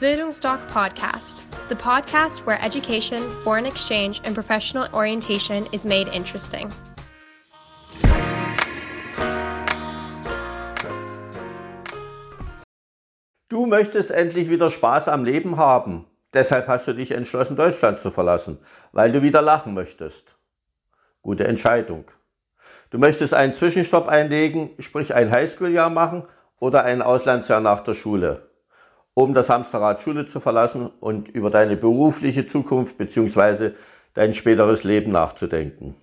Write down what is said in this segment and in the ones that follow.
Bildungsdoc Podcast, the podcast where education, foreign exchange, and professional orientation is made interesting. Du möchtest endlich wieder Spaß am Leben haben. Deshalb hast du dich entschlossen, Deutschland zu verlassen, weil du wieder lachen möchtest. Gute Entscheidung. Du möchtest einen Zwischenstopp einlegen, sprich ein Highschool-Jahr machen oder ein Auslandsjahr nach der Schule um das Hamsterrad Schule zu verlassen und über deine berufliche Zukunft bzw. dein späteres Leben nachzudenken.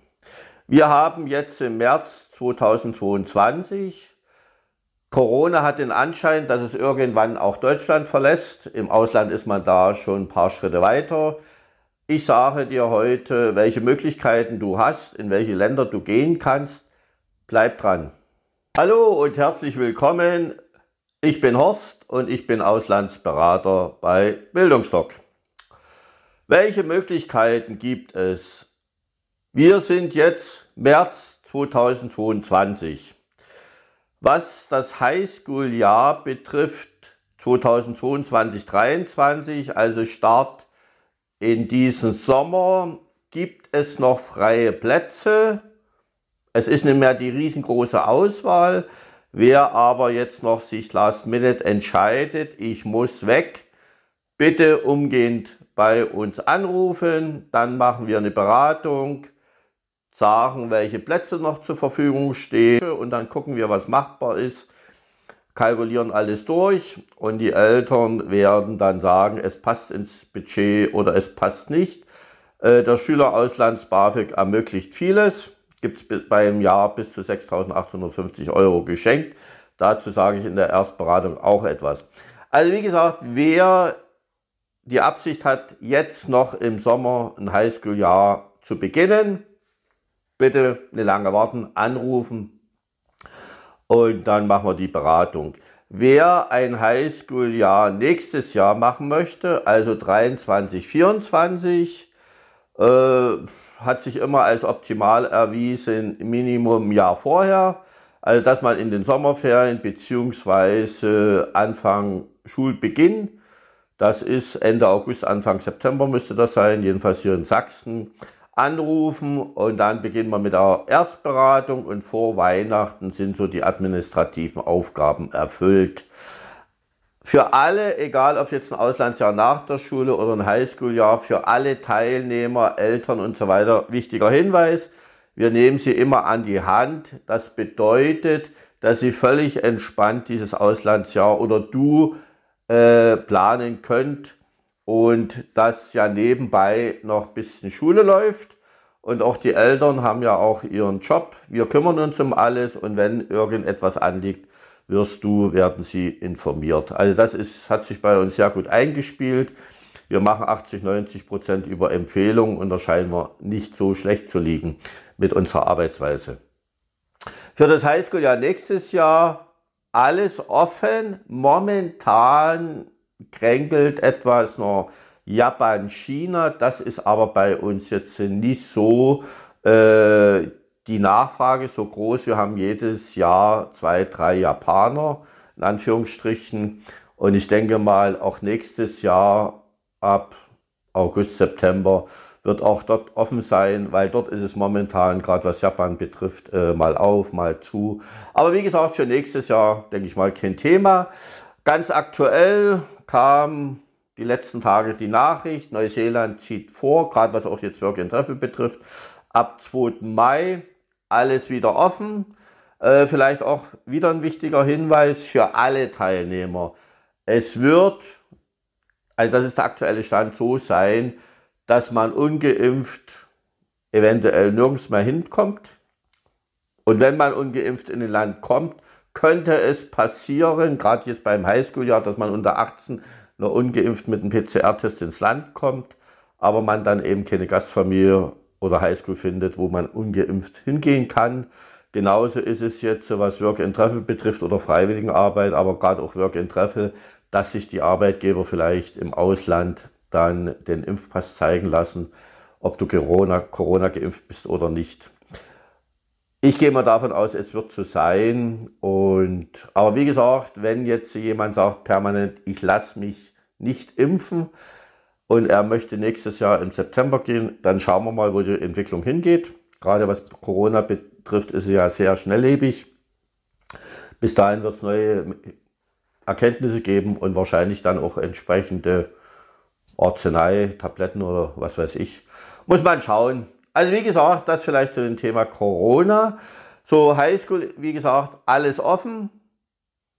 Wir haben jetzt im März 2022. Corona hat den Anschein, dass es irgendwann auch Deutschland verlässt. Im Ausland ist man da schon ein paar Schritte weiter. Ich sage dir heute, welche Möglichkeiten du hast, in welche Länder du gehen kannst. Bleib dran. Hallo und herzlich willkommen ich bin Horst und ich bin Auslandsberater bei Bildungsdoc. Welche Möglichkeiten gibt es? Wir sind jetzt März 2022. Was das Highschool-Jahr betrifft, 2022-23, also Start in diesen Sommer, gibt es noch freie Plätze. Es ist nicht mehr die riesengroße Auswahl. Wer aber jetzt noch sich last minute entscheidet, ich muss weg, bitte umgehend bei uns anrufen, dann machen wir eine Beratung, sagen, welche Plätze noch zur Verfügung stehen. Und dann gucken wir, was machbar ist, kalkulieren alles durch. Und die Eltern werden dann sagen, es passt ins Budget oder es passt nicht. Äh, der Schülerauslands BAföG ermöglicht vieles gibt es beim Jahr bis zu 6.850 Euro geschenkt. Dazu sage ich in der Erstberatung auch etwas. Also wie gesagt, wer die Absicht hat, jetzt noch im Sommer ein Highschool-Jahr zu beginnen, bitte eine lange warten, anrufen und dann machen wir die Beratung. Wer ein Highschool-Jahr nächstes Jahr machen möchte, also 23, 24, äh, hat sich immer als optimal erwiesen, Minimum ein Jahr vorher. Also dass man in den Sommerferien beziehungsweise Anfang Schulbeginn, das ist Ende August, Anfang September müsste das sein, jedenfalls hier in Sachsen, anrufen und dann beginnen wir mit der Erstberatung und vor Weihnachten sind so die administrativen Aufgaben erfüllt für alle, egal ob jetzt ein Auslandsjahr nach der Schule oder ein Highschool-Jahr, für alle Teilnehmer, Eltern und so weiter, wichtiger Hinweis, wir nehmen sie immer an die Hand. Das bedeutet, dass sie völlig entspannt dieses Auslandsjahr oder du äh, planen könnt und dass ja nebenbei noch ein bisschen Schule läuft. Und auch die Eltern haben ja auch ihren Job. Wir kümmern uns um alles und wenn irgendetwas anliegt, wirst du, werden sie informiert. Also das ist, hat sich bei uns sehr gut eingespielt. Wir machen 80, 90 Prozent über Empfehlungen und da scheinen wir nicht so schlecht zu liegen mit unserer Arbeitsweise. Für das Highschool-Jahr nächstes Jahr alles offen. Momentan kränkelt etwas noch Japan, China. Das ist aber bei uns jetzt nicht so äh, die Nachfrage so groß. Wir haben jedes Jahr zwei, drei Japaner, in Anführungsstrichen. Und ich denke mal, auch nächstes Jahr ab August, September wird auch dort offen sein, weil dort ist es momentan, gerade was Japan betrifft, äh, mal auf, mal zu. Aber wie gesagt, für nächstes Jahr, denke ich mal, kein Thema. Ganz aktuell kam die letzten Tage die Nachricht, Neuseeland zieht vor, gerade was auch jetzt Work and Travel betrifft, ab 2. Mai alles wieder offen. Äh, vielleicht auch wieder ein wichtiger Hinweis für alle Teilnehmer. Es wird, also das ist der aktuelle Stand, so sein, dass man ungeimpft eventuell nirgends mehr hinkommt. Und wenn man ungeimpft in ein Land kommt, könnte es passieren, gerade jetzt beim Highschool-Jahr, dass man unter 18 nur ungeimpft mit einem PCR-Test ins Land kommt, aber man dann eben keine Gastfamilie oder Highschool findet, wo man ungeimpft hingehen kann. Genauso ist es jetzt, was Work and Travel betrifft oder Freiwilligenarbeit, aber gerade auch Work and Travel, dass sich die Arbeitgeber vielleicht im Ausland dann den Impfpass zeigen lassen, ob du Corona, Corona geimpft bist oder nicht. Ich gehe mal davon aus, es wird so sein. Und, aber wie gesagt, wenn jetzt jemand sagt permanent, ich lasse mich nicht impfen und er möchte nächstes Jahr im September gehen, dann schauen wir mal, wo die Entwicklung hingeht. Gerade was Corona betrifft, ist es ja sehr schnelllebig. Bis dahin wird es neue Erkenntnisse geben und wahrscheinlich dann auch entsprechende Arznei, Tabletten oder was weiß ich. Muss man schauen. Also wie gesagt, das vielleicht zu dem Thema Corona. So Highschool, wie gesagt, alles offen.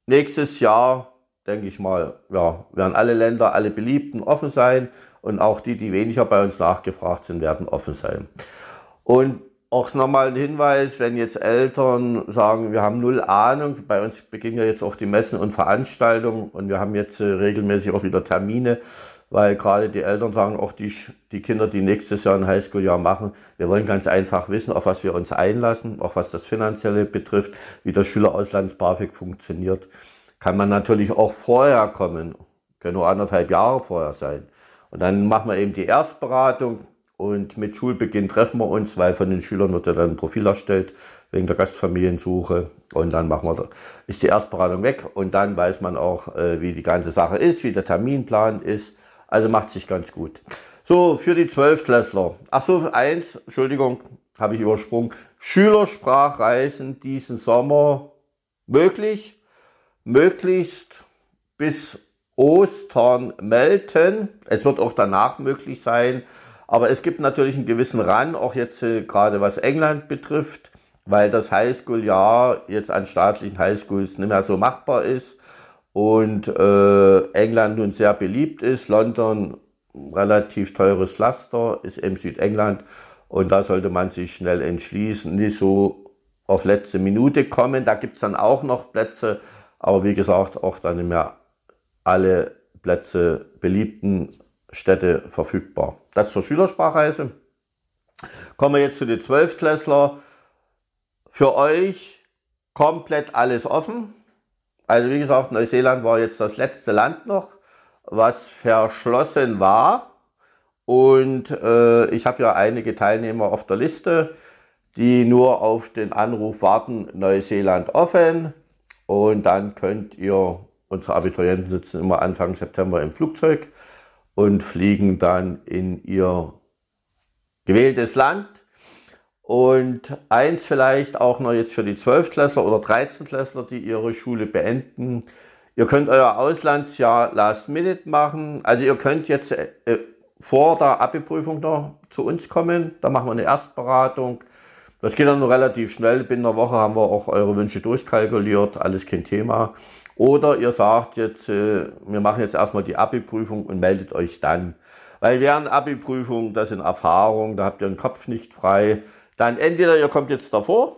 Nächstes Jahr, denke ich mal, ja, werden alle Länder, alle Beliebten offen sein und auch die, die weniger bei uns nachgefragt sind, werden offen sein. Und auch nochmal ein Hinweis, wenn jetzt Eltern sagen, wir haben null Ahnung, bei uns beginnen ja jetzt auch die Messen und Veranstaltungen und wir haben jetzt äh, regelmäßig auch wieder Termine, weil gerade die Eltern sagen, auch die, die Kinder, die nächstes Jahr ein Highschool-Jahr machen, wir wollen ganz einfach wissen, auf was wir uns einlassen, auch was das Finanzielle betrifft, wie das Schülerauslands-BAföG funktioniert. Kann man natürlich auch vorher kommen, können nur anderthalb Jahre vorher sein. Und dann machen wir eben die Erstberatung, und mit Schulbeginn treffen wir uns, weil von den Schülern wird ja dann ein Profil erstellt wegen der Gastfamiliensuche. Und dann machen wir, ist die Erstberatung weg und dann weiß man auch, äh, wie die ganze Sache ist, wie der Terminplan ist. Also macht sich ganz gut. So, für die Zwölftklässler. Ach so, eins, Entschuldigung, habe ich übersprungen. Schülersprachreisen diesen Sommer möglich, möglichst bis Ostern melden. Es wird auch danach möglich sein, aber es gibt natürlich einen gewissen Run, auch jetzt äh, gerade was England betrifft, weil das Highschool-Jahr jetzt an staatlichen Highschools nicht mehr so machbar ist und äh, England nun sehr beliebt ist. London relativ teures Pflaster, ist im Südengland und da sollte man sich schnell entschließen, nicht so auf letzte Minute kommen. Da gibt's dann auch noch Plätze, aber wie gesagt, auch dann nicht mehr alle Plätze beliebten Städte verfügbar. Das zur Schülersprachreise. Kommen wir jetzt zu den Zwölftklässler. Für euch komplett alles offen. Also wie gesagt, Neuseeland war jetzt das letzte Land noch, was verschlossen war. Und äh, ich habe ja einige Teilnehmer auf der Liste, die nur auf den Anruf warten, Neuseeland offen. Und dann könnt ihr, unsere Abiturienten sitzen immer Anfang September im Flugzeug und fliegen dann in ihr gewähltes Land. Und eins vielleicht auch noch jetzt für die Zwölftklässler oder Dreizehntklässler, die ihre Schule beenden. Ihr könnt euer Auslandsjahr Last Minute machen. Also ihr könnt jetzt äh, vor der Abi-Prüfung noch zu uns kommen. Da machen wir eine Erstberatung. Das geht dann relativ schnell. Binnen einer Woche haben wir auch eure Wünsche durchkalkuliert. Alles kein Thema. Oder ihr sagt jetzt, äh, wir machen jetzt erstmal die Abi-Prüfung und meldet euch dann. Weil während Abi-Prüfung, das sind Erfahrungen, da habt ihr den Kopf nicht frei. Dann entweder ihr kommt jetzt davor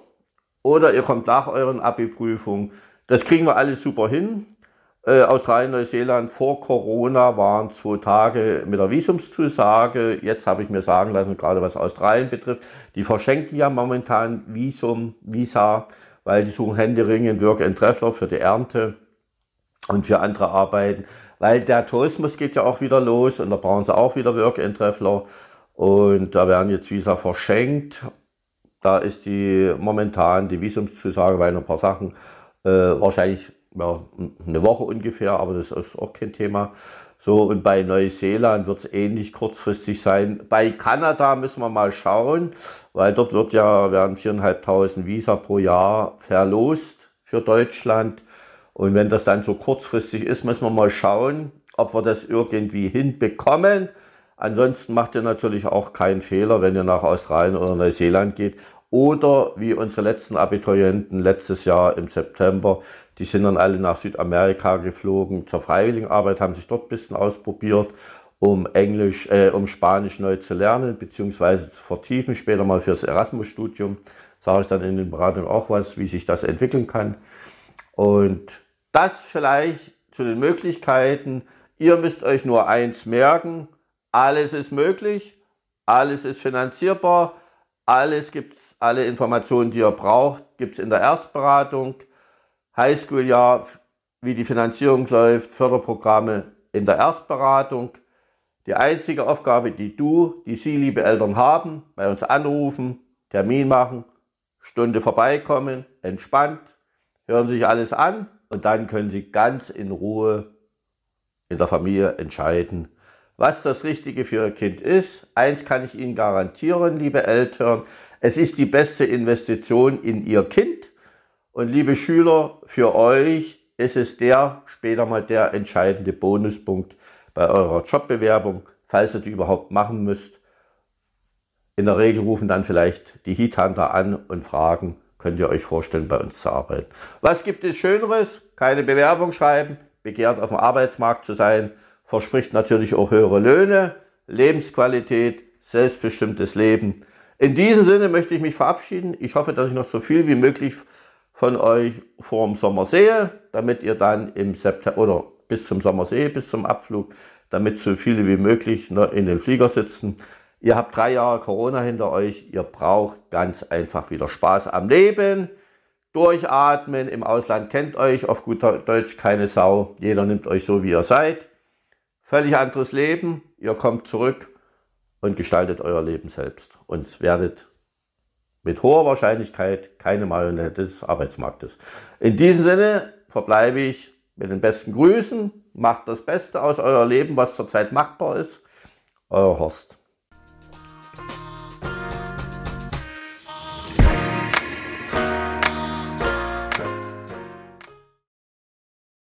oder ihr kommt nach euren Abi-Prüfungen. Das kriegen wir alles super hin. Äh, Australien, Neuseeland vor Corona waren zwei Tage mit der Visumszusage. Jetzt habe ich mir sagen lassen, gerade was Australien betrifft, die verschenken ja momentan Visum, Visa, weil die suchen händeringend Work and Treffler für die Ernte und für andere Arbeiten, weil der Tourismus geht ja auch wieder los und da brauchen sie auch wieder Work-and-Treffler und da werden jetzt Visa verschenkt. Da ist die momentan die Visumszusage, weil ein paar Sachen äh, wahrscheinlich ja, eine Woche ungefähr, aber das ist auch kein Thema. So, und bei Neuseeland wird es ähnlich kurzfristig sein. Bei Kanada müssen wir mal schauen, weil dort wird ja, werden 4.500 Visa pro Jahr verlost für Deutschland. Und wenn das dann so kurzfristig ist, müssen wir mal schauen, ob wir das irgendwie hinbekommen. Ansonsten macht ihr natürlich auch keinen Fehler, wenn ihr nach Australien oder Neuseeland geht. Oder wie unsere letzten Abiturienten letztes Jahr im September, die sind dann alle nach Südamerika geflogen zur Freiwilligenarbeit, haben sich dort ein bisschen ausprobiert, um Englisch, äh, um Spanisch neu zu lernen, beziehungsweise zu vertiefen, später mal fürs Erasmus-Studium. Sage ich dann in den Beratungen auch was, wie sich das entwickeln kann. Und das vielleicht zu den Möglichkeiten. Ihr müsst euch nur eins merken. Alles ist möglich. Alles ist finanzierbar. Alles gibt's, alle Informationen, die ihr braucht, gibt's in der Erstberatung. Highschool-Jahr, wie die Finanzierung läuft, Förderprogramme in der Erstberatung. Die einzige Aufgabe, die du, die Sie, liebe Eltern, haben, bei uns anrufen, Termin machen, Stunde vorbeikommen, entspannt, hören sich alles an und dann können Sie ganz in Ruhe in der Familie entscheiden, was das Richtige für Ihr Kind ist. Eins kann ich Ihnen garantieren, liebe Eltern, es ist die beste Investition in Ihr Kind. Und liebe Schüler, für euch ist es der später mal der entscheidende Bonuspunkt bei eurer Jobbewerbung, falls ihr die überhaupt machen müsst. In der Regel rufen dann vielleicht die Heathunter an und fragen, könnt ihr euch vorstellen, bei uns zu arbeiten. Was gibt es Schöneres? Keine Bewerbung schreiben, begehrt auf dem Arbeitsmarkt zu sein, verspricht natürlich auch höhere Löhne, Lebensqualität, selbstbestimmtes Leben. In diesem Sinne möchte ich mich verabschieden. Ich hoffe, dass ich noch so viel wie möglich von euch vor dem Sommer sehe, damit ihr dann im September oder bis zum Sommer sehe, bis zum Abflug, damit so viele wie möglich in den Flieger sitzen. Ihr habt drei Jahre Corona hinter euch. Ihr braucht ganz einfach wieder Spaß am Leben. Durchatmen. Im Ausland kennt euch auf gut Deutsch keine Sau. Jeder nimmt euch so, wie ihr seid. Völlig anderes Leben. Ihr kommt zurück und gestaltet euer Leben selbst. Und werdet mit hoher Wahrscheinlichkeit keine Marionette des Arbeitsmarktes. In diesem Sinne verbleibe ich mit den besten Grüßen. Macht das Beste aus euer Leben, was zurzeit machbar ist. Euer Horst.